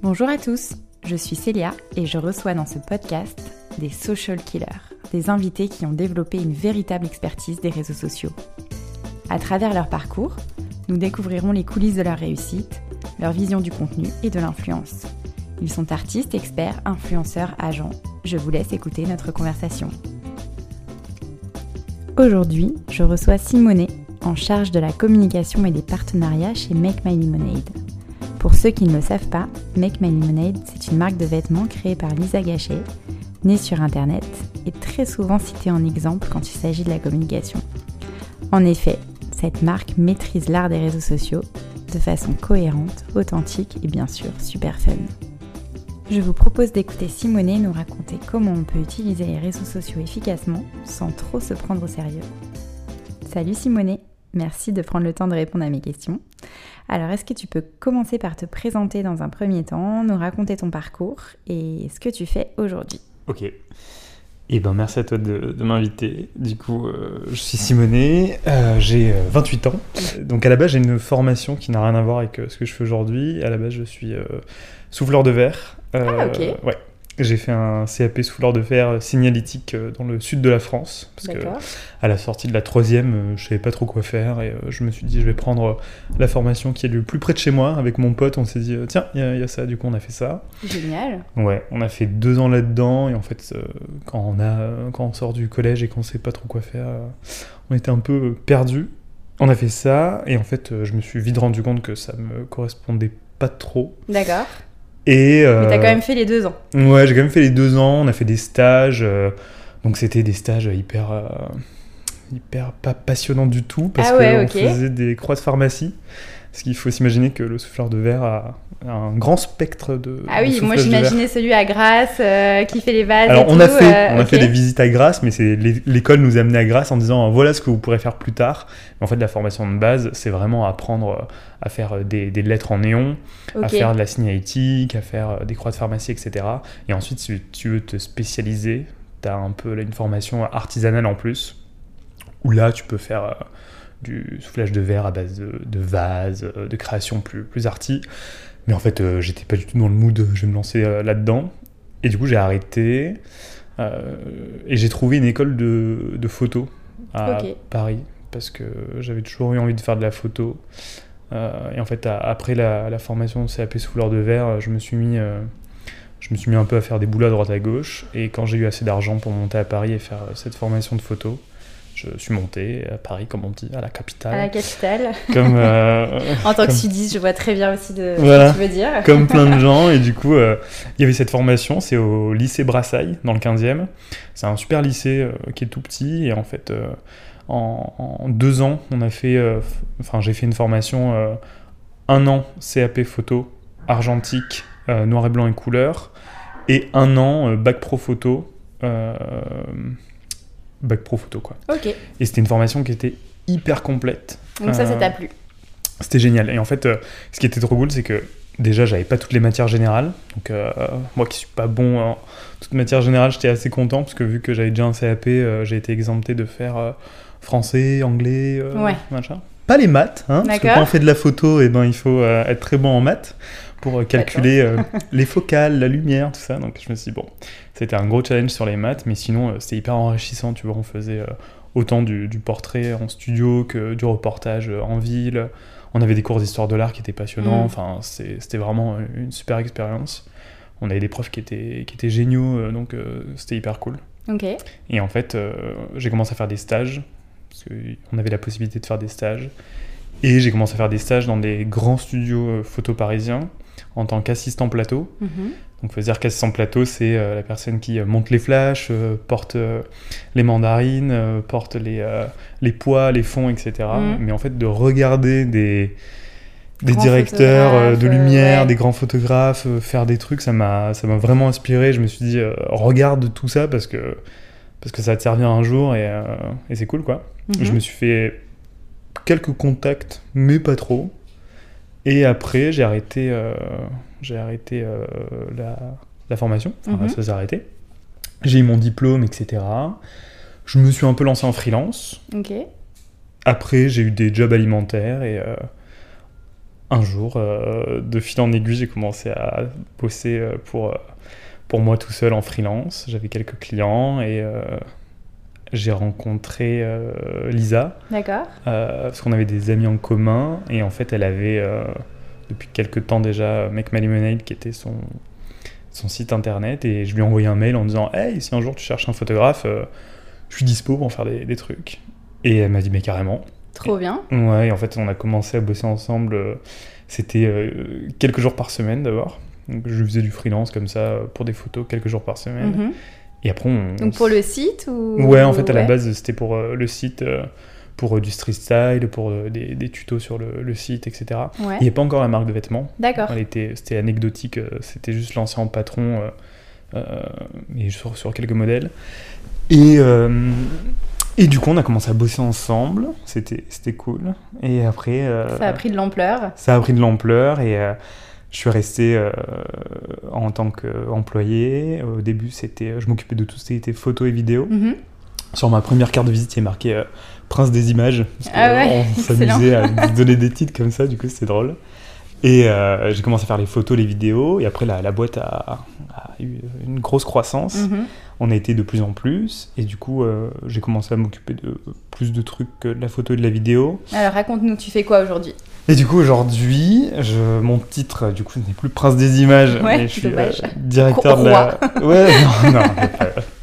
Bonjour à tous, je suis Célia et je reçois dans ce podcast des social killers, des invités qui ont développé une véritable expertise des réseaux sociaux. À travers leur parcours, nous découvrirons les coulisses de leur réussite, leur vision du contenu et de l'influence. Ils sont artistes, experts, influenceurs, agents. Je vous laisse écouter notre conversation. Aujourd'hui, je reçois Simonet, en charge de la communication et des partenariats chez Make My Lemonade. Ceux qui ne le savent pas, Make My Lemonade, c'est une marque de vêtements créée par Lisa Gachet, née sur Internet et très souvent citée en exemple quand il s'agit de la communication. En effet, cette marque maîtrise l'art des réseaux sociaux de façon cohérente, authentique et bien sûr super fun. Je vous propose d'écouter Simonet nous raconter comment on peut utiliser les réseaux sociaux efficacement sans trop se prendre au sérieux. Salut Simonet, merci de prendre le temps de répondre à mes questions. Alors est-ce que tu peux commencer par te présenter dans un premier temps, nous raconter ton parcours et ce que tu fais aujourd'hui? Ok. Eh ben, merci à toi de, m'inviter. Du coup, euh, je suis Simonet, euh, j'ai 28 euh, ans. Donc, à la base, j'ai une formation qui n'a rien à voir avec ce que je fais aujourd'hui. À la base, je suis souffleur de verre. ah, ok. Ouais. J'ai fait un CAP souffleur de verre signalétique euh, dans le sud de la France. Parce que à la sortie de la troisième, euh, je savais pas trop quoi faire et euh, je me suis dit je vais prendre la formation qui est le plus près de chez moi. Avec mon pote, on s'est dit tiens, il y, a ça. Du coup, on a fait ça. Génial. Ouais, on a fait deux ans là-dedans et en fait, quand on a, quand on sort du collège et qu'on sait pas trop quoi faire, on était un peu perdu. On a fait ça et en fait, je me suis vite rendu compte que ça me correspondait pas trop. D'accord. Et, euh, Mais t'as quand même fait les deux ans. Ouais, j'ai quand même fait les deux ans. On a fait des stages. Euh, donc c'était des stages hyper, euh, hyper pas passionnants du tout parce ah qu'on faisait des croix de pharmacie. Parce qu'il faut s'imaginer que le souffleur de verre a un grand spectre de. Ah oui, moi j'imaginais celui à Grasse qui fait les vases. Alors on, a fait, on a fait des visites à Grasse, mais c'est l'école nous a amené à Grasse en disant voilà ce que vous pourrez faire plus tard. Mais en fait, la formation de base, c'est vraiment apprendre à faire des, des lettres en néon, à faire de la signalétique, à faire des croix de pharmacie, etc. Et ensuite, si tu veux te spécialiser, tu as un peu là, une formation artisanale en plus, où là, tu peux faire du soufflage de verre à base de, de vases, de création plus, plus arty. Mais en fait, euh, j'étais pas du tout dans le mood, je vais me lancer euh, là-dedans. Et du coup, j'ai arrêté. Euh, et j'ai trouvé une école de, de photo à Paris. Parce que j'avais toujours eu envie de faire de la photo. et en fait, après la, la, formation CAP souffleur de verre, je me suis mis je me suis mis un peu à faire des boulots à droite à gauche. Et quand j'ai eu assez d'argent pour monter à Paris et faire cette formation de photo, je suis monté à Paris, comme on dit, à la capitale. À la capitale. Comme, euh, en tant que sudiste, je vois très bien aussi de ce que tu veux dire. Comme plein de gens. Et du coup, euh, il y avait cette formation, c'est au lycée Brassailles, dans le 15e. C'est un super lycée euh, qui est tout petit. Et en fait, en, deux ans, on a fait, enfin, j'ai fait une formation un an CAP photo, argentique, noir et blanc et couleur. Et un an bac pro photo bac pro photo quoi. Ok. Et c'était une formation qui était hyper complète. Donc ça, ça t'a plu C'était génial. Et en fait, euh, ce qui était trop cool, c'est que déjà, j'avais pas toutes les matières générales. Donc euh, moi qui suis pas bon en toute matière générale, j'étais assez content parce que vu que j'avais déjà un CAP, euh, j'ai été exempté de faire français, anglais, machin. Pas les maths, hein, parce que quand on fait de la photo, et eh ben, il faut être très bon en maths pour calculer les focales, la lumière, tout ça. Donc je me suis dit, bon, c'était un gros challenge sur les maths, mais sinon, euh, c'était hyper enrichissant. Tu vois, on faisait euh, autant du, portrait en studio que du reportage euh, en ville. On avait des cours d'histoire de l'art qui étaient passionnants. Mm. Enfin, c'était vraiment une super expérience. On avait des profs qui étaient, qui étaient géniaux, donc c'était hyper cool. Ok. Et en fait, j'ai commencé à faire des stages, parce qu'on avait la possibilité de faire des stages. Et j'ai commencé à faire des stages dans des grands studios photo parisiens en tant qu'assistant plateau. Mm-hmm. Donc, faut dire qu'assistant plateau, c'est euh, la personne qui euh, monte les flashs, euh, porte les mandarines, porte les, les poids, les fonds, etc. Mm. Mais en fait, de regarder des, des directeurs de lumière, des grands photographes, faire des trucs, ça m'a vraiment inspiré. Je me suis dit, regarde tout ça parce que, parce que ça va te servir un jour et, et c'est cool, quoi. Mm-hmm. Je me suis fait quelques contacts, mais pas trop. Et après, j'ai arrêté, euh, j'ai arrêté euh, la, formation. Enfin, mhm. ça s'est arrêté. J'ai eu mon diplôme, etc. Je me suis un peu lancé en freelance. Ok. Après, j'ai eu des jobs alimentaires et, euh, un jour, de fil en aiguille, j'ai commencé à bosser pour, pour moi tout seul en freelance. J'avais quelques clients et j'ai rencontré Lisa. D'accord. parce qu'on avait des amis en commun et en fait, elle avait depuis quelques temps déjà Make My Lemonade qui était son, son site internet et je lui ai envoyé un mail en disant Hey, si un jour tu cherches un photographe, euh, je suis dispo pour faire des, des trucs. Et elle m'a dit Mais carrément. Trop bien. Ouais, et en fait, on a commencé à bosser ensemble. Euh, c'était euh, quelques jours par semaine d'abord. Donc, je faisais du freelance comme ça pour des photos quelques jours par semaine. Mhm. Et après, on. Donc pour le site ou. Ouais, en fait, à la base, c'était pour le site pour euh, du street style, pour euh, des, des, tutos sur le, le site, etc. Il n'y a pas encore la marque de vêtements. D'accord. C'était anecdotique, euh, c'était juste lancé en patron, et sur, sur, quelques modèles. Et, et du coup, on a commencé à bosser ensemble, c'était cool. Et après... ça a pris de l'ampleur. Ça a pris de l'ampleur, et je suis resté en tant qu'employé. Au début, c'était, je m'occupais de tout ce qui était photo et vidéo. Mm-hmm. Sur ma première carte de visite, il est marqué prince des images. Parce ah on s'amusait à donner des titres comme ça, du coup c'était drôle. Et euh, j'ai commencé à faire les photos, les vidéos, et après la, la boîte a, eu une grosse croissance. Mhm. On a été de plus en plus, et du coup euh, j'ai commencé à m'occuper de plus de trucs que de la photo et de la vidéo. Alors raconte-nous, tu fais quoi aujourd'hui? Et du coup aujourd'hui, je, mon titre du coup n'est plus prince des images, mais je suis euh, directeur de la. Ouais, non, non,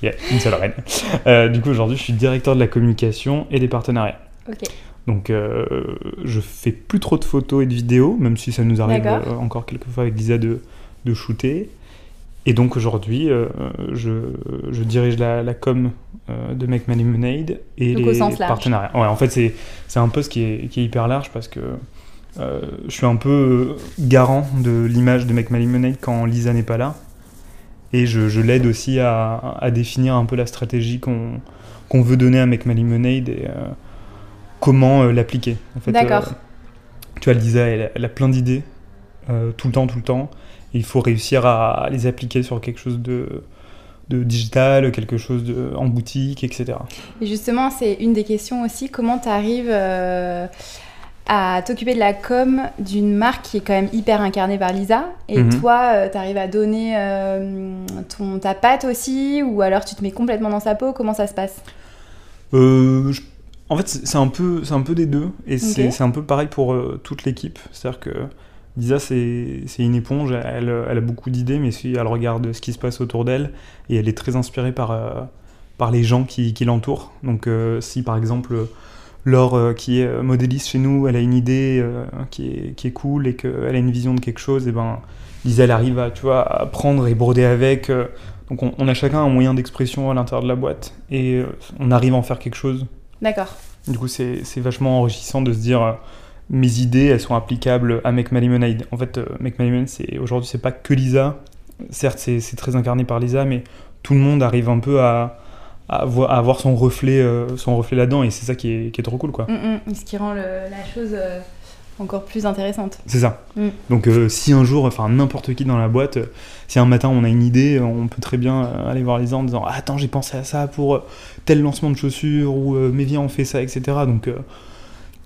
il y a une seule reine. du coup aujourd'hui je suis directeur de la communication et des partenariats. Ok. Donc euh, je fais plus trop de photos et de vidéos, même si ça nous arrive euh, encore quelques fois avec Lisa de, de shooter. Et donc aujourd'hui, euh, je, je, dirige la, la com de Make Money Lemonade et les partenariats. Ouais, en fait, c'est un poste qui est, qui est hyper large parce que je suis un peu garant de l'image de Make Money Lemonade quand Lisa n'est pas là. Et je, je l'aide aussi à, à, définir un peu la stratégie qu'on veut donner à Make Money Lemonade et comment euh, l'appliquer. En fait, D'accord. Euh, tu vois, Lisa, elle, elle a plein d'idées, euh, tout le temps, tout le temps. il faut réussir à, les appliquer sur quelque chose de, de digital, quelque chose de, en boutique, etc. Et justement, c'est une des questions aussi, comment tu arrives à t'occuper de la com d'une marque qui est quand même hyper incarnée par Lisa, et mhm. toi, tu arrives à donner ton, ta patte aussi, ou alors tu te mets complètement dans sa peau, comment ça se passe? Je en fait, c'est un, peu, un peu des deux, et c'est un peu pareil pour euh, toute l'équipe. C'est-à-dire que Lisa, c'est une éponge, elle, elle a beaucoup d'idées, mais si elle regarde ce qui se passe autour d'elle, et elle est très inspirée par, euh, par les gens qui, qui l'entourent. Donc euh, si par exemple Laure, qui est modéliste chez nous, elle a une idée qui, est, qui est cool, et qu'elle a une vision de quelque chose, et ben Lisa, elle arrive à, tu vois, à prendre et broder avec. donc on, on a chacun un moyen d'expression à l'intérieur de la boîte, et on arrive à en faire quelque chose D'accord. Du coup, c'est vachement enrichissant de se dire euh, mes idées, elles sont applicables à Make My Lemonade. En fait, euh, Make My Lemonade, aujourd'hui, c'est pas que Lisa. Certes, c'est très incarné par Lisa, mais tout le monde arrive un peu à, à, avoir son reflet, euh, son reflet là-dedans, et c'est ça qui est, qui est, trop cool, quoi. Mm, mm. ce qui rend la chose encore plus intéressante. C'est ça. Mm. Donc euh, si un jour, enfin n'importe qui dans la boîte, euh, si un matin on a une idée, on peut très bien euh, aller voir les gens en disant attends j'ai pensé à ça pour tel lancement de chaussures ou mais viens on fait ça etc. Donc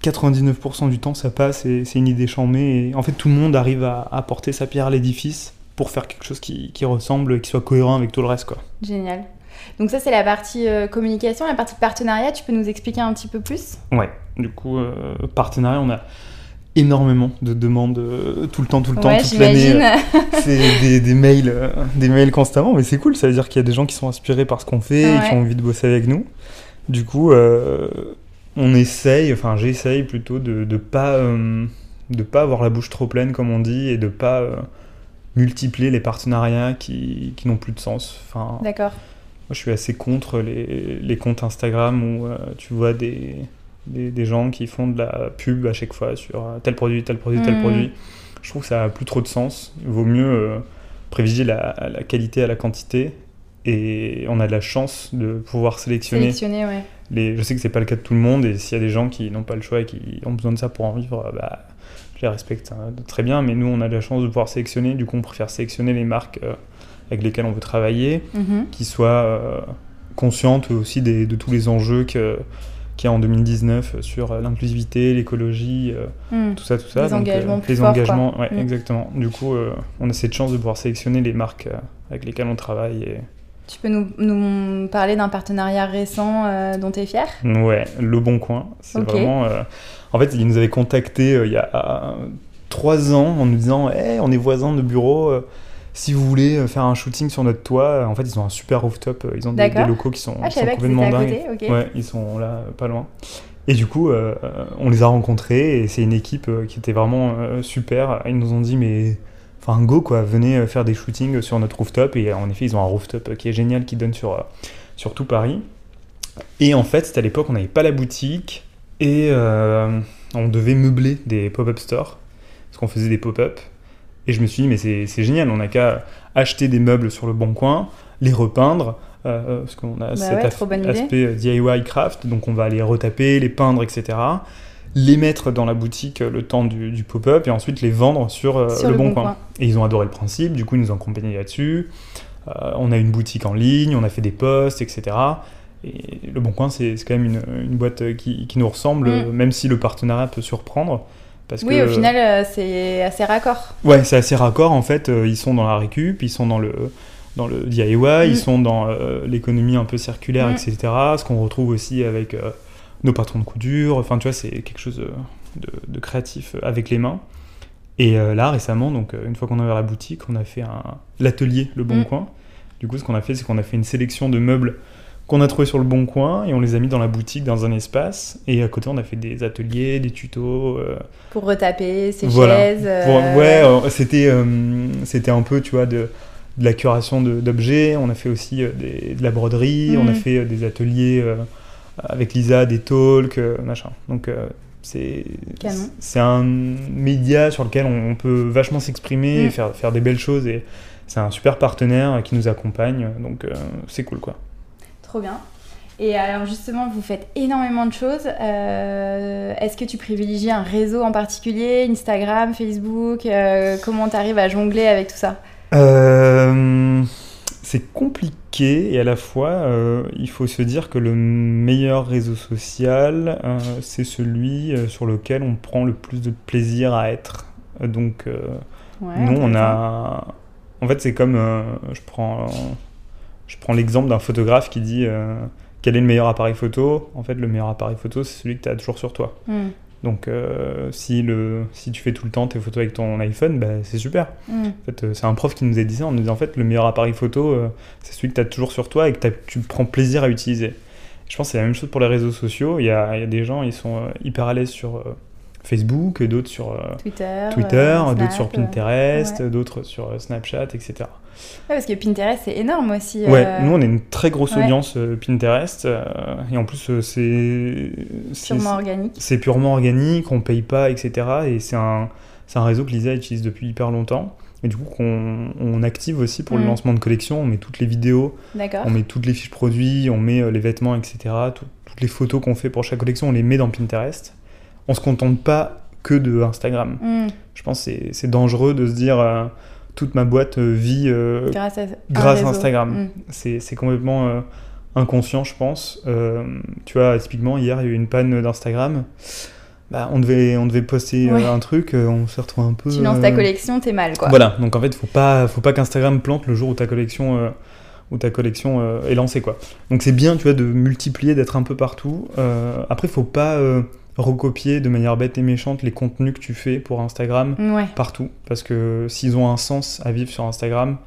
99% du temps ça passe et c'est une idée chambée et en fait tout le monde arrive à apporter sa pierre à l'édifice pour faire quelque chose qui, qui ressemble et qui soit cohérent avec tout le reste quoi. Génial. Donc ça c'est la partie communication, la partie partenariat, tu peux nous expliquer un petit peu plus? Ouais, du coup partenariat on a énormément de demandes euh, tout le temps, tout le temps, toute l'année. Euh, c'est des, mails, euh, des mails constamment, mais c'est cool. Ça veut dire qu'il y a des gens qui sont inspirés par ce qu'on fait et qui ont envie de bosser avec nous. Du coup, on essaye, enfin j'essaye plutôt de ne pas, de pas avoir la bouche trop pleine, comme on dit, et de pas multiplier les partenariats qui, qui n'ont plus de sens. Enfin, D'accord. Moi, je suis assez contre les, les comptes Instagram où tu vois des des, gens qui font de la pub à chaque fois sur euh, tel produit, tel produit, tel mm. produit. Je trouve que ça a plus trop de sens. Il vaut mieux euh, privilégier la, la, qualité à la quantité. Et on a de la chance de pouvoir sélectionner. sélectionner ouais. les, je sais que c'est pas le cas de tout le monde. Et s'il y a des gens qui n'ont pas le choix et qui ont besoin de ça pour en vivre, bah, je les respecte hein, très bien. Mais nous, on a de la chance de pouvoir sélectionner. Du coup, on préfère sélectionner les marques euh, avec lesquelles on veut travailler, mm-hmm. qui soient conscientes aussi des, de tous les enjeux que qui est en 2019 sur l'inclusivité, l'écologie, hmm. tout ça, tout ça. Les engagements. les engagements, ouais, hmm. exactement. Du coup, on a cette chance de pouvoir sélectionner les marques avec lesquelles on travaille. Et... Tu peux nous, nous parler d'un partenariat récent dont tu es fier Ouais, Le Bon Coin. C'est vraiment. en fait, ils nous avaient contacté il y a trois ans en nous disant hey, on est voisins de bureau si vous voulez euh, faire un shooting sur notre toit, euh, en fait, ils ont un super rooftop. Euh, ils ont des, locaux qui sont, ah, complètement dingues. Ouais, ils sont là, pas loin. Et du coup, on les a rencontrés et c'est une équipe qui était vraiment super. Ils nous ont dit, mais enfin, go quoi, venez faire des shootings sur notre rooftop. Et en effet, ils ont un rooftop qui est génial, qui donne sur, sur tout Paris. Et en fait, c'était à l'époque, on n'avait pas la boutique et on devait meubler des pop-up stores parce qu'on faisait des pop-up. Et je me suis dit, mais c'est génial, on n'a qu'à acheter des meubles sur le bon coin, les repeindre, euh, euh, parce qu'on a bah cet aspect euh, DIY craft, donc on va les retaper, les peindre, etc. Les mettre dans la boutique le temps du, pop-up et ensuite les vendre sur, le, bon, coin. Et ils ont adoré le principe, du coup ils nous ont accompagnés là-dessus. on a une boutique en ligne, on a fait des posts, etc. Et le Bon Coin, c'est quand même une, boîte qui, nous ressemble, mm. même si le partenariat peut surprendre oui, au final, euh, c'est assez raccord. Ouais, c'est assez raccord. En fait, euh, ils sont dans la récup, ils sont dans le, dans le DIY, ils mm. sont dans euh, l'économie un peu circulaire, mm. etc. Ce qu'on retrouve aussi avec nos patrons de couture. Enfin, tu vois, c'est quelque chose de, de, créatif avec les mains. Et là, récemment, donc une fois qu'on a ouvert la boutique, on a fait l'atelier Le Bon mm. Coin. Du coup, ce qu'on a fait, c'est qu'on a fait une sélection de meubles qu'on a trouvé sur le bon coin et on les a mis dans la boutique dans un espace. Et à côté on a fait des ateliers des tutos euh, pour retaper ces chaises euh, ouais euh, c'était c'était un peu tu vois de, de la curation d'objets. On a fait aussi des, de la broderie. On a mm. fait des ateliers avec Lisa des talks machin. Donc c'est c'est un média sur lequel on, peut vachement s'exprimer et mm. faire, faire des belles choses. Et c'est un super partenaire qui nous accompagne. Donc c'est cool quoi Trop bien. Et alors justement, vous faites énormément de choses. Euh, est-ce que tu privilégies un réseau en particulier, Instagram, Facebook euh, Comment tu arrives à jongler avec tout ça? Euh, C'est compliqué et à la fois, il faut se dire que le meilleur réseau social, c'est celui sur lequel on prend le plus de plaisir à être. Donc, nous, on a... En fait, c'est comme... je prends je prends l'exemple d'un photographe qui dit euh, quel est le meilleur appareil photo? En fait, le meilleur appareil photo, c'est celui que tu as toujours sur toi. Hmm. Donc, euh, si, le, si tu fais tout le temps tes photos avec ton iPhone, bah, c'est super. Hmm. En fait, euh, c'est un prof qui nous a dit ça. On nous dit en fait, le meilleur appareil photo, c'est celui que tu as toujours sur toi et que tu prends plaisir à utiliser. Je pense que c'est la même chose pour les réseaux sociaux. Il y a, il y a des gens, ils sont hyper à l'aise sur Facebook, d'autres sur Twitter, Twitter d'autres sur Pinterest, d'autres sur Snapchat, etc. Ouais, parce que Pinterest, c'est énorme aussi. Ouais, euh, nous, on est une très grosse audience euh, Pinterest. Euh, et en plus, c'est. Purement organique. C'est purement organique, on paye pas, etc. Et c'est un, un réseau que Lisa utilise depuis hyper longtemps. Et du coup, on, on active aussi pour le mm. lancement de collection. On met toutes les vidéos, on met toutes les fiches produits, on met les vêtements, etc. toutes les photos qu'on fait pour chaque collection, on les met dans Pinterest. On se contente pas que de Instagram. Mm. Je pense que c'est dangereux de se dire toute ma boîte euh, vit euh, grâce à, Instagram. Mm. C'est complètement euh, inconscient, je pense. tu vois, typiquement, hier, il y a eu une panne d'Instagram. Bah, on, devait, on devait poster un truc, on se retrouve un peu. Tu lances ta collection, t'es mal, quoi. Voilà, donc en fait, faut pas, faut pas qu'Instagram plante le jour où ta collection, où ta collection est lancée, quoi. Donc c'est bien, tu vois, de multiplier, d'être un peu partout. après, faut pas recopier de manière bête et méchante les contenus que tu fais pour Instagram partout. Parce que s'ils ont un sens à vivre sur Instagram,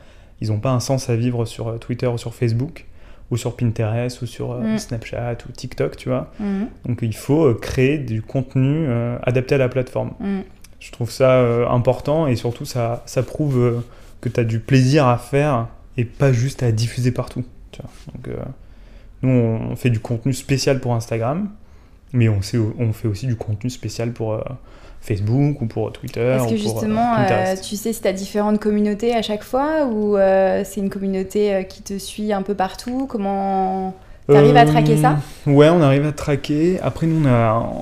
ils n'ont pas un sens à vivre sur euh, Twitter ou sur Facebook ou sur Pinterest ou sur euh, mm. Snapchat ou TikTok, tu vois. Mm. Donc il faut euh, créer du contenu adapté à la plateforme. Mm. Je trouve ça important et surtout ça, ça prouve que tu as du plaisir à faire et pas juste à diffuser partout. Donc, nous, on fait du contenu spécial pour Instagram mais on, sait, on fait aussi du contenu spécial pour euh, Facebook ou pour Twitter. Est-ce que justement, euh, tu sais si tu as différentes communautés à chaque fois ou euh, c'est une communauté qui te suit un peu partout? Comment tu arrives à traquer ça? Ouais, on arrive à traquer. Après, nous, on a,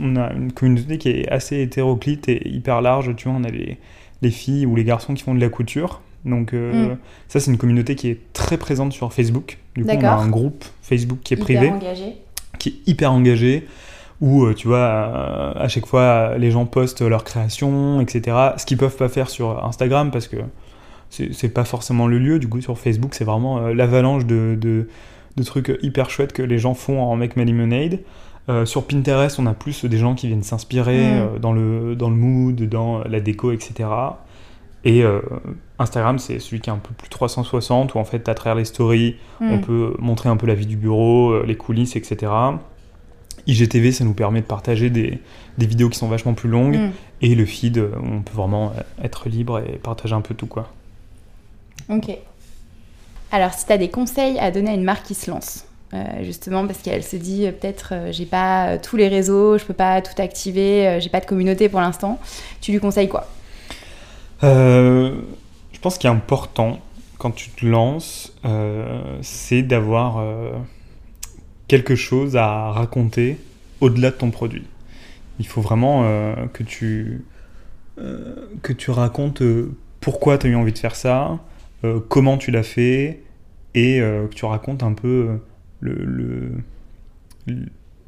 on a une communauté qui est assez hétéroclite et hyper large. Tu vois, on a les, les filles ou les garçons qui font de la couture. Donc mm. ça, c'est une communauté qui est très présente sur Facebook. Du coup, on a un groupe Facebook qui est hyper privé. Engagé qui est hyper engagé, où tu vois, à chaque fois, les gens postent leur création, etc. Ce qu'ils peuvent pas faire sur Instagram parce que c'est pas forcément le lieu. Du coup, sur Facebook, c'est vraiment l'avalanche de, de, trucs hyper chouettes que les gens font en Make My Lemonade. Euh, sur Pinterest, on a plus des gens qui viennent s'inspirer mm. euh, dans, le, dans le mood, dans la déco, etc. Et euh, Instagram, c'est celui qui est un peu plus 360, où en fait, à travers les stories, on mm. peut montrer un peu la vie du bureau, les coulisses, etc. IGTV, ça nous permet de partager des, des vidéos qui sont vachement plus longues. Mm. Et le feed, on peut vraiment être libre et partager un peu tout, quoi. Ok. Alors, si tu as des conseils à donner à une marque qui se lance, euh, justement parce qu'elle se dit euh, peut-être euh, j'ai pas tous les réseaux, je peux pas tout activer, j'ai pas de communauté pour l'instant. Tu lui conseilles quoi? Je pense qu'il est important quand tu te lances, c'est d'avoir quelque chose à raconter au-delà de ton produit. Il faut vraiment que tu que tu racontes pourquoi tu as eu envie de faire ça, comment tu l'as fait et que tu racontes un peu le,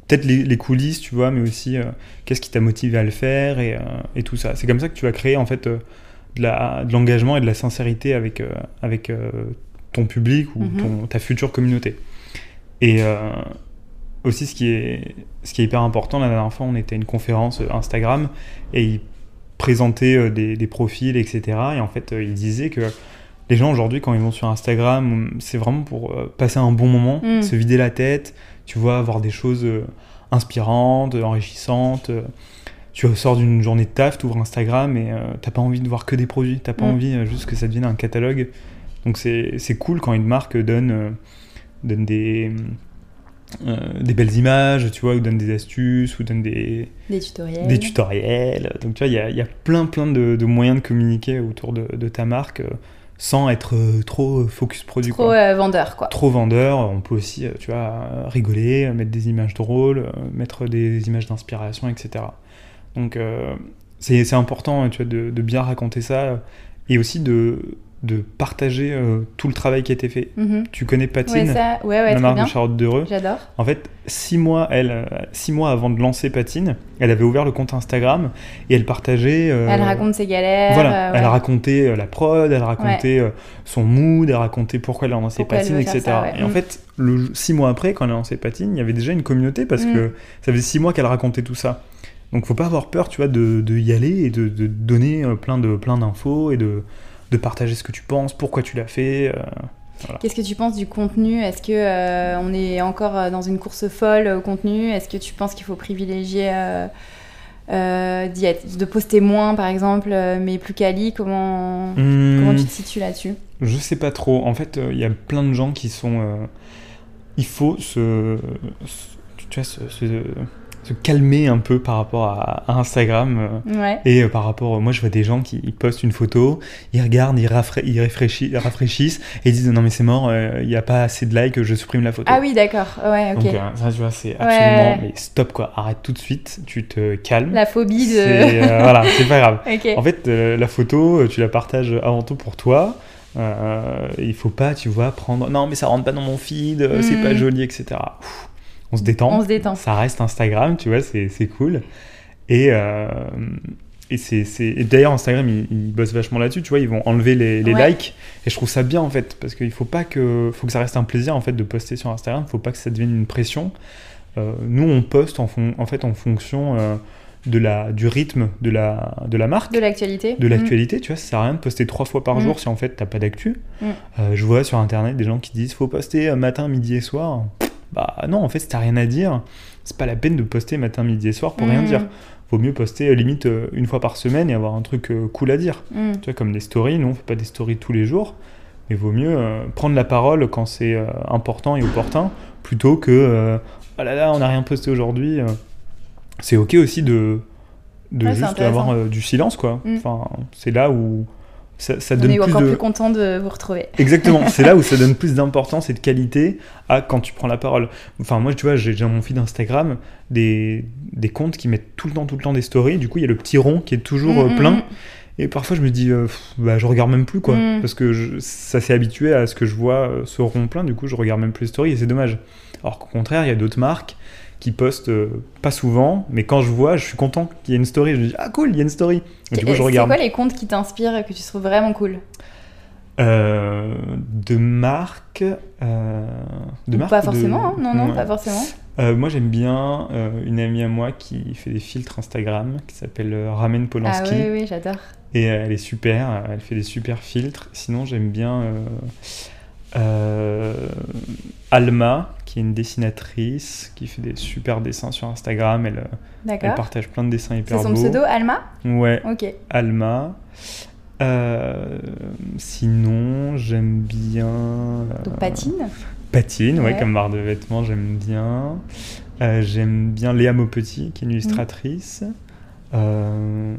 peut-être les, coulisses, tu vois, mais aussi euh, qu'est-ce qui t'a motivé à le faire et, euh, tout ça. C'est comme ça que tu vas créer en fait euh, de l'engagement et de la sincérité avec, avec ton public ou mhm. ton, ta future communauté. Et aussi, ce qui, est, ce qui est hyper important, la dernière fois, on était à une conférence Instagram et ils présentaient des, des profils, etc. Et en fait, ils disaient que les gens aujourd'hui, quand ils vont sur Instagram, c'est vraiment pour euh, passer un bon moment, mm. se vider la tête, tu vois, avoir des choses euh, inspirantes, enrichissantes. Tu sors d'une journée de taf, tu ouvres Instagram et euh, t'as pas envie de voir que des produits, t'as pas mm. envie juste que ça devienne un catalogue. Donc c'est cool quand une marque donne, donne des, des belles images, tu vois, ou donne des astuces, ou donne des, des tutoriels. Des tutoriels. Donc tu vois, il y a, plein plein de, moyens de communiquer autour de, de ta marque sans être euh, trop euh, focus produit. Trop euh, vendeur, quoi. Trop vendeur. On peut aussi, tu vois, rigoler, mettre des images drôles, mettre des images d'inspiration, etc. Donc, c'est important, tu vois, de, de, bien raconter ça et aussi de, de partager euh, tout le travail qui a été fait. Mhm. Tu connais Patine, la marque de Charlotte Dereux. J'adore. En fait, six mois, elle, euh, six mois avant de lancer Patine, elle avait ouvert le compte Instagram et elle partageait. Euh, elle raconte ses galères. Voilà, elle racontait la prod, elle racontait son mood, elle racontait pourquoi elle a lancé Patine, etc. et en mm. fait, le, six mois après, quand elle a lancé Patine, il y avait déjà une communauté parce mm. que ça faisait six mois qu'elle racontait tout ça. Donc, faut pas avoir peur, tu vois, de, de y aller et de, de donner plein de plein d'infos et de de partager ce que tu penses, pourquoi tu l'as fait. Euh, Qu'est-ce que tu penses du contenu? Est-ce que euh, on est encore euh, dans une course folle au contenu? Est-ce que tu penses qu'il faut privilégier de poster moins par exemple, mais plus quali? Comment hmm. comment tu te situes là-dessus? Je sais pas trop. En fait, il y a plein de gens qui sont. il faut se, tu vois, se se calmer un peu par rapport à, Instagram. Euh, et euh, par rapport, moi je vois des gens qui postent une photo, ils regardent, ils, ils rafraîchissent et ils disent non mais c'est mort, euh, il n'y a pas assez de likes, je supprime la photo. Ah oui d'accord, ouais ok. Donc ça tu vois c'est absolument, mais stop quoi, arrête tout de suite, tu te calmes. La phobie de... voilà, c'est pas grave. En fait la photo, tu la partages avant tout pour toi. il faut pas, tu vois, prendre. Non, mais ça rentre pas dans mon feed, c'est pas hmm. joli, etc on se détend. On se détend. Ça reste Instagram, tu vois, c'est cool. Et, euh, et c'est d'ailleurs Instagram, ils, bossent vachement là-dessus, tu vois, ils vont enlever les, likes. Et je trouve ça bien en fait, parce qu'il faut pas que, faut que ça reste un plaisir en fait de poster sur Instagram. Il faut pas que ça devienne une pression. Euh, nous, on poste en, en fait en fonction. Euh, de la, du rythme de la, de la marque. De l'actualité. De l'actualité, tu vois, ça sert à rien de poster trois fois par mm. jour si en fait t'as pas d'actu. Mm. je vois sur internet des gens qui disent faut poster matin, midi et soir. Bah non, en fait, si t'as rien à dire, c'est pas la peine de poster matin, midi et soir pour rien mmh. dire. Vaut mieux poster euh, limite euh, une fois par semaine et avoir un truc euh, cool à dire. Mmh. Tu vois, comme des stories, nous on fait pas des stories tous les jours, mais vaut mieux prendre la parole quand c'est important et opportun plutôt que oh là là, on n'a rien posté aujourd'hui. c'est ok aussi de, de juste avoir du silence, quoi. Mmh. Enfin, c'est là où ça, On donne est plus encore de... plus content de vous retrouver. Exactement, c'est là où ça donne plus d'importance et de qualité à quand tu prends la parole. Enfin, moi, tu vois, j'ai dans mon feed Instagram des, des comptes qui mettent tout le temps, tout le temps des stories. Du coup, il y a le petit rond qui est toujours euh, mm, mm, plein. Mm. Et parfois, je me dis, euh, bah, je regarde même plus, quoi. Parce que ça s'est habitué à ce que je vois euh, ce rond plein. Du coup, je regarde même plus les stories et c'est dommage. Alors qu'au contraire, il y a d'autres marques qui poste pas souvent, mais quand je vois, je suis content qu'il y ait une story. Je me dis, ah cool, il y a une story. Et du coup, je regarde. C'est quoi les comptes qui t'inspirent et que tu trouves vraiment cool euh, de marque. Euh, de marque Pas forcément, hein. non, non, pas forcément. Euh, moi, j'aime bien une amie à moi qui fait des filtres Instagram, qui s'appelle Ramen Polanski. Ah oui, oui, j'adore. Et elle est super, elle fait des super filtres. Sinon, j'aime bien Alma, qui est une dessinatrice, qui fait des super dessins sur Instagram. Elle, elle partage plein de dessins hyper beaux. C'est son pseudo, Alma? Ouais. Ok. Alma. Euh, sinon, j'aime bien. Donc patine Patine, ouais. comme barre de vêtements, j'aime bien. Euh, j'aime bien Léa Maupetit, qui est une illustratrice. Euh,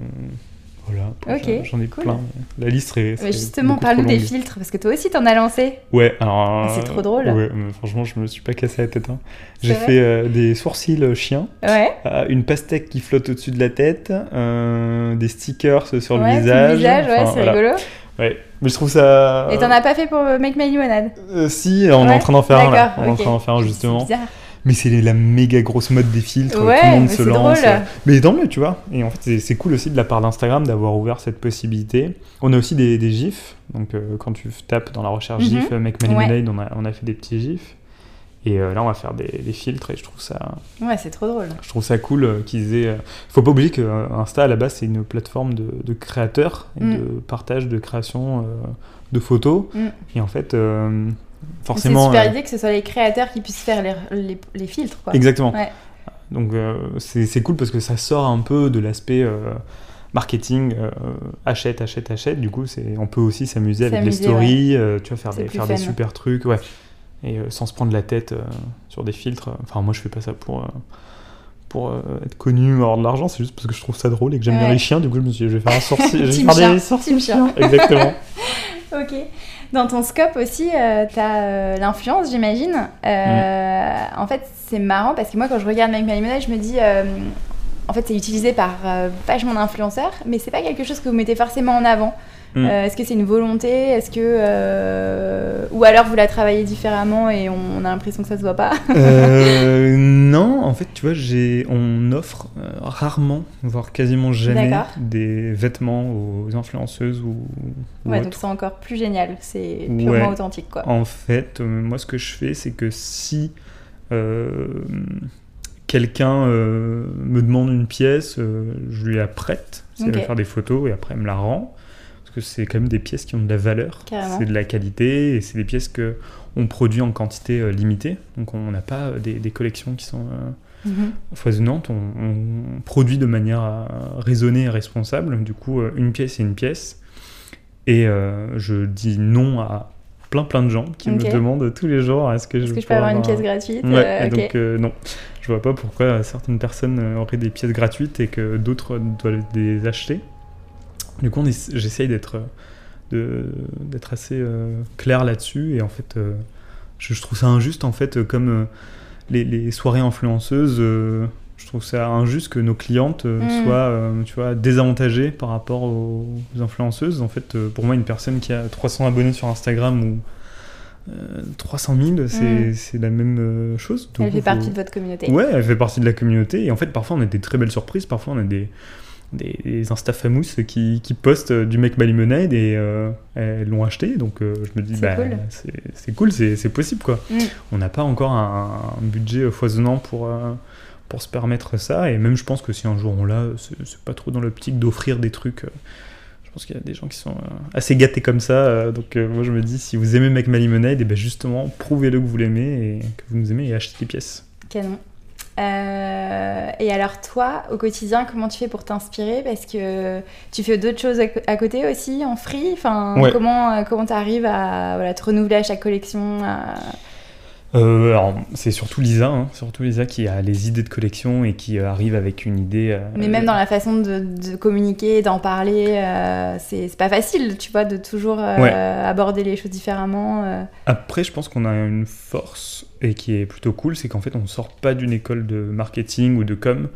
voilà, j'en ai plein. La liste serait. justement, parle-nous des filtres, parce que toi aussi t'en as lancé. Ouais, alors. Ah, c'est trop drôle. Ouais, franchement, je me suis pas cassé la tête. Hein. J'ai fait euh, des sourcils chiens, ouais. Euh, une pastèque qui flotte au-dessus de la tête, euh, des stickers sur le visage. Le visage, ouais, c'est rigolo. Ouais, mais je trouve ça. Et t'en as pas fait pour Make My Limonade Si, on est en train d'en faire un là. On est en train d'en faire un justement. C'est bizarre mais c'est la méga grosse mode des filtres, tout le monde se lance. Drôle. Mais tant mieux, tu vois. Et en fait, c'est cool aussi de la part d'Instagram d'avoir ouvert cette possibilité. On a aussi des, des GIFs. Donc, euh, quand tu tapes dans la recherche mhm. GIF, Make Money ouais. on a, on a fait des petits GIFs. Et euh, là, on va faire des, des, filtres et je trouve ça. Ouais, c'est trop drôle. Je trouve ça cool euh, qu'ils aient. Faut pas oublier que Insta, à la base, c'est une plateforme de, de créateurs et mm. de partage de création de photos. Mm. Et en fait, forcément. C'est super euh, idée que ce soit les créateurs qui puissent faire les, les, filtres. Quoi. Exactement. Donc euh, c'est cool parce que ça sort un peu de l'aspect euh, marketing, achète, achète, achète. Du coup, on peut aussi s'amuser avec les stories, tu vois, faire, des, faire des super trucs, ouais. Et sans se prendre la tête sur des filtres. Enfin, moi, je fais pas ça pour pour être connu, avoir de l'argent, c'est juste parce que je trouve ça drôle et que j'aime bien les chiens. Du coup, je me suis dit, je vais faire un sorcier, je vais faire des sorciers. Exactement. ok. Dans ton scope aussi, euh, tu as euh, l'influence, j'imagine. Euh, mm. En fait, c'est marrant parce que moi, quand je regarde Make My Money, je me dis, en fait, c'est utilisé par vachement d'influenceurs, mais c'est pas quelque chose que vous mettez forcément en avant. Mm. Euh, est-ce que c'est une volonté? Est-ce que euh, ou alors vous la travaillez différemment et on, a l'impression que ça se voit pas? Euh, Non, en fait, tu vois, j'ai on offre rarement, voire quasiment jamais, des vêtements aux influenceuses ou. ouais, donc c'est encore plus génial. C'est purement authentique, quoi. En fait, moi, ce que je fais, c'est que si quelqu'un me demande une pièce, je lui la prête, okay. faire des photos et après elle me la rend que c'est quand même des pièces qui ont de la valeur, c'est de la qualité et c'est des pièces que on produit en quantité euh, limitée. Donc on n'a pas euh, des, collections qui sont euh, mhm. foisonnantes. On, produit de manière raisonnée et responsable. Du coup, une pièce est une pièce. Et je dis non à plein plein de gens qui me demandent tous les jours est-ce que, je, peux avoir une pièce gratuite Donc non, je vois pas pourquoi certaines personnes auraient des pièces gratuites et que d'autres doivent les acheter. Du coup, j'essaye d'être d'être assez euh, clair là-dessus et en fait euh, je, trouve ça injuste en fait comme euh, les, soirées influenceuses je trouve ça injuste que nos clientes mm. soient tu vois désavantagées par rapport aux influenceuses en fait pour moi une personne qui a 300 abonnés sur Instagram ou 300 000, mm. c'est la même chose. elle fait partie de votre communauté. Ouais, elle fait partie de la communauté. Et en fait, parfois, on a des très belles surprises. Parfois, on a des, des, Insta famous qui, qui, postent du Make My Lemonade et euh, elles l'ont acheté. Donc euh, je me dis, bah, c'est cool, c'est possible quoi. Mm. On n'a pas encore un, budget foisonnant pour, euh, pour se permettre ça. Et même je pense que si un jour on l'a, c'est pas trop dans l'optique d'offrir des trucs. je pense qu'il y a des gens qui sont assez gâtés comme ça. donc moi je me dis, si vous aimez Make My Lemonade, et ben justement, prouvez-le que vous l'aimez et que vous nous aimez et achetez des pièces. Canon. Euh, et alors toi, au quotidien, comment tu fais pour t'inspirer? Parce que tu fais d'autres choses à, côté aussi, en free? Enfin, comment euh, comment tu arrives à voilà, te renouveler à chaque collection euh, c'est surtout Lisa, hein, surtout Lisa qui a les idées de collection et qui euh, arrive avec une idée. Euh, Mais même dans la façon de, communiquer, d'en parler, c'est pas facile, tu vois, de toujours aborder les choses différemment. Après, je pense qu'on a une force et qui est plutôt cool, c'est qu'en fait, on sort pas d'une école de marketing ou de com.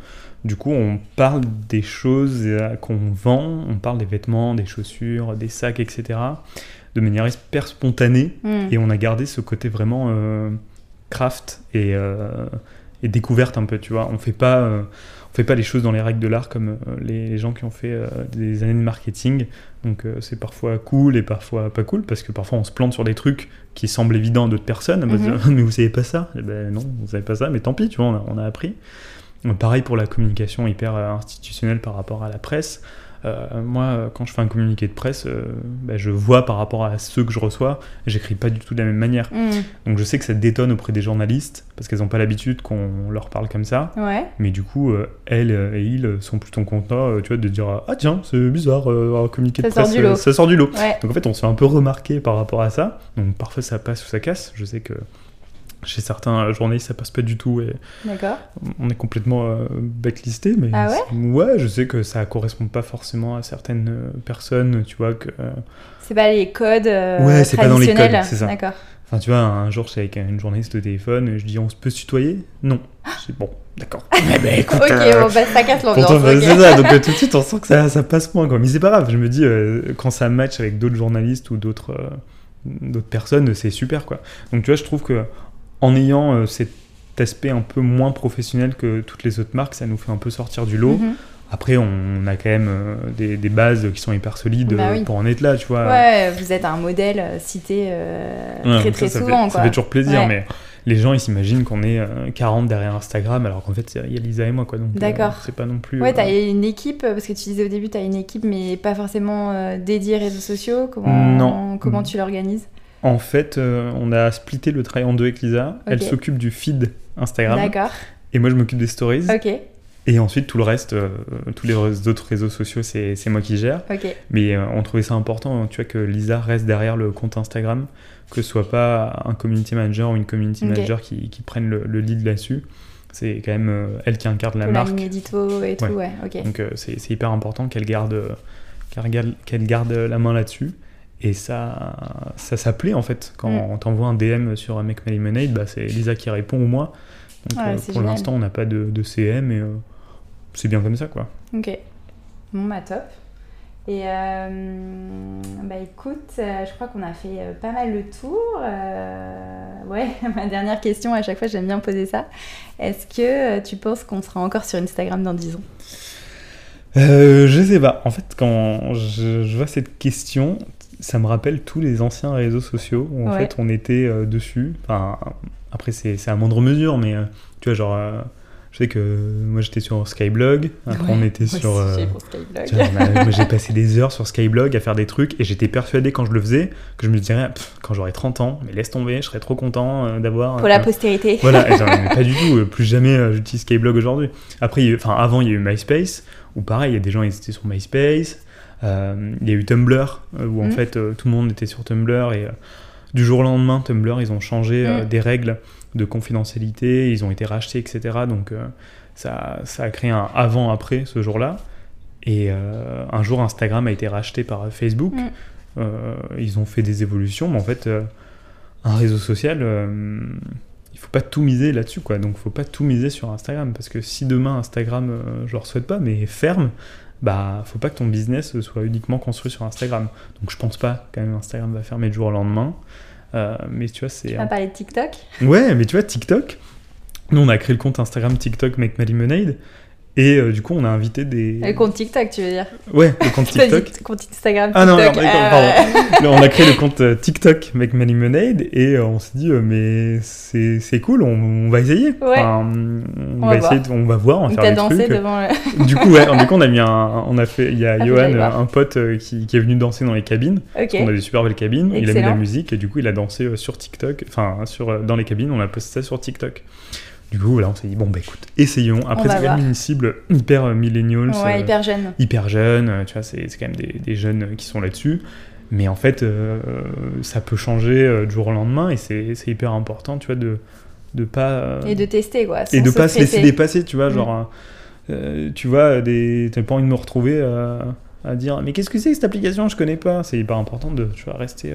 Du coup, on parle des choses qu'on vend, on parle des vêtements, des chaussures, des sacs, etc. de manière hyper spontanée. Hmm. Et on a gardé ce côté vraiment craft et, euh, et découverte un peu, tu vois. On fait pas, on fait pas les choses dans les règles de l'art comme les, gens qui ont fait des années de marketing. Donc c'est parfois cool et parfois pas cool parce que parfois on se plante sur des trucs qui semblent évidents à d'autres personnes. Mhm. mais vous savez pas ça eh Ben non, vous savez pas ça, mais tant pis, tu vois, on a appris. Pareil pour la communication hyper institutionnelle par rapport à la presse. Euh, moi, quand je fais un communiqué de presse, euh, bah, je vois par rapport à ceux que je reçois, j'écris pas du tout de la même manière. Mm. Donc je sais que ça détonne auprès des journalistes parce qu'elles n'ont pas l'habitude qu'on leur parle comme ça. Mais du coup, euh, elles et ils sont plutôt contents, tu vois, de dire ah tiens c'est bizarre un communiqué de presse, ça sort du lot. Donc en fait, on se fait un peu remarquer par rapport à ça. Donc parfois ça passe ou ça casse. Je sais que chez certains journalistes, ça passe pas du tout. Et D'accord. On est complètement euh, backlisté, mais ah ouais, je sais que ça correspond pas forcément à certaines euh, personnes, tu vois que. Euh, c'est pas les codes euh, ouais, c'est pas dans les codes, c'est ça. D'accord. Enfin, tu vois, un jour, c'est avec une journaliste au téléphone, je dis, on se peut se tutoyer? Non. C'est bon, d'accord. Eh ben, écoute, ok, bon, bah, ça casse l'ambiance. C'est ça, donc tout de suite, on sent que ça, ça passe moins, quoi. Mais c'est pas grave, je me dis, quand ça match avec d'autres journalistes ou d'autres d'autres personnes, c'est super, quoi. Donc, tu vois, je trouve que en ayant euh, cet aspect un peu moins professionnel que toutes les autres marques, ça nous fait un peu sortir du lot. Mhm. Après, on a quand même euh, des, bases qui sont hyper solides bah pour en être là, tu vois. Ouais, vous êtes un modèle euh, cité très très souvent. Ça fait toujours plaisir, mais les gens ils s'imaginent qu'on est 40 derrière Instagram, alors qu'en fait il y a Lisa et moi, quoi. Donc D'accord. c'est pas non plus. Ouais, t'as une équipe parce que tu disais au début t'as une équipe, mais pas forcément dédiée réseaux sociaux. Comment non. comment tu l'organises? En fait, euh, on a splitté le travail en deux avec Lisa. Elle s'occupe du feed Instagram. D'accord. Et moi, je m'occupe des stories. Ok. Et ensuite, tout le reste, euh, tous les autres réseaux sociaux, c'est moi qui gère. Ok. Mais euh, on trouvait ça important, tu vois, que Lisa reste derrière le compte Instagram, que ce soit pas un community manager ou une community manager qui, qui prenne le, lead là-dessus. C'est quand même elle qui incarne la marque. La édito et tout, ouais. Ok. Donc c'est hyper important qu'elle garde, qu'elle garde la main là-dessus. Et ça, ça s'appelait en fait. Quand mm. on t'envoie un DM sur Make My Lemonade, bah, c'est Lisa qui répond ou moi. Donc euh, pour l'instant, on n'a pas de, de, CM et euh, c'est bien comme ça quoi. Ok. Bon, bah top. Et euh, bah écoute, je crois qu'on a fait pas mal le tour. ouais, ma dernière question, à chaque fois j'aime bien poser ça. Est-ce que tu penses qu'on sera encore sur Instagram dans 10 ans? Je sais pas. En fait, quand je, je vois cette question, ça me rappelle tous les anciens réseaux sociaux où en fait on était euh, dessus. Enfin, après c'est à moindre mesure, mais euh, tu vois, genre, euh, je sais que moi j'étais sur Skyblog, après on était sur. moi j'ai passé des heures sur Skyblog à faire des trucs et j'étais persuadé quand je le faisais que je me dirais, quand j'aurai 30 ans, mais laisse tomber, je serais trop content d'avoir. Pour la postérité. Voilà, pas du tout, plus jamais j'utilise Skyblog aujourd'hui. Après, enfin, avant il y a eu MySpace, où pareil, il y a des gens qui étaient sur MySpace. Euh, il y a eu Tumblr, euh, où en mm. fait euh, tout le monde était sur Tumblr et du jour au lendemain, Tumblr, ils ont changé mm. des règles de confidentialité, ils ont été rachetés, etc. Donc ça, ça, a créé un avant-après ce jour-là. Et un jour, Instagram a été racheté par Facebook. Mm. ils ont fait des évolutions, mais en fait, un réseau social, il faut pas tout miser là-dessus, quoi. Donc, faut pas tout miser sur Instagram, parce que si demain Instagram, je leur souhaite pas, mais ferme, bah faut pas que ton business soit uniquement construit sur Instagram. Donc je pense pas quand même Instagram va fermer du jour au lendemain. Euh, mais tu vois, c'est. Tu vas parler de TikTok? Ouais, mais tu vois, TikTok, nous on a créé le compte Instagram TikTok Make My Lemonade. Et euh, du coup, on a invité des. Le compte TikTok, tu veux dire Ouais, le compte TikTok. le compte Instagram. Ah non, non pardon. Euh. on a créé le compte euh, TikTok Make Money Lemonade et on s'est dit, mais c'est cool, on, va essayer. Ouais. on, va, essayer, on va voir, on va faire des dansé trucs. devant le... Du coup, ouais, du coup, on a mis un, on a fait, il y a ah, Johan, un pote qui, qui, est venu danser dans les cabines. On a des super belles cabines. Il a mis de la musique et du coup, il a dansé sur TikTok, enfin, sur dans les cabines. On a posté ça sur TikTok. Du coup, voilà, on s'est dit, bon, bah écoute, essayons. Après, c'est quand même une cible hyper euh, millennials. Ouais, euh, hyper jeune. Hyper jeune, euh, tu vois, c'est quand même des, des, jeunes qui sont là-dessus. Mais en fait, ça peut changer du jour au lendemain et c'est hyper important, tu vois, de de pas. et de tester, quoi. et de pas se laisser dépasser, tu vois, mm. genre, tu vois, des... t'as pas envie de me retrouver à dire, mais qu'est-ce que c'est cette application Je connais pas. C'est hyper important de, tu vois, rester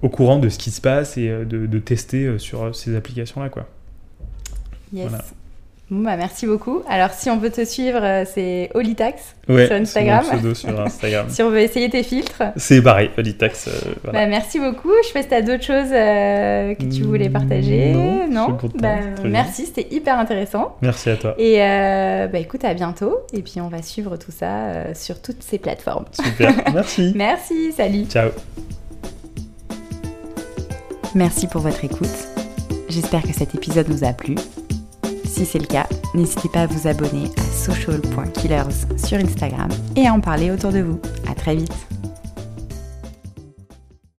au courant de ce qui se passe et de, de tester sur ces applications-là, quoi. Yes. Bon, bah, merci beaucoup. Alors, si on veut te suivre, euh, c'est Olitax sur Instagram. pseudo sur Instagram. si on veut essayer tes filtres. C'est pareil, Olitax. Euh, bah, merci beaucoup. Je sais pas si tu as d'autres choses euh, que tu voulais partager. Non. non bah, merci, c'était hyper intéressant. Merci à toi. Et bah, écoute, à bientôt. Et puis, on va suivre tout ça sur toutes ces plateformes. Super. Merci. merci. Salut. Ciao. Merci pour votre écoute. J'espère que cet épisode vous a plu. Si c'est le cas, n'hésitez pas à vous abonner à social.killers sur Instagram et à en parler autour de vous. À très vite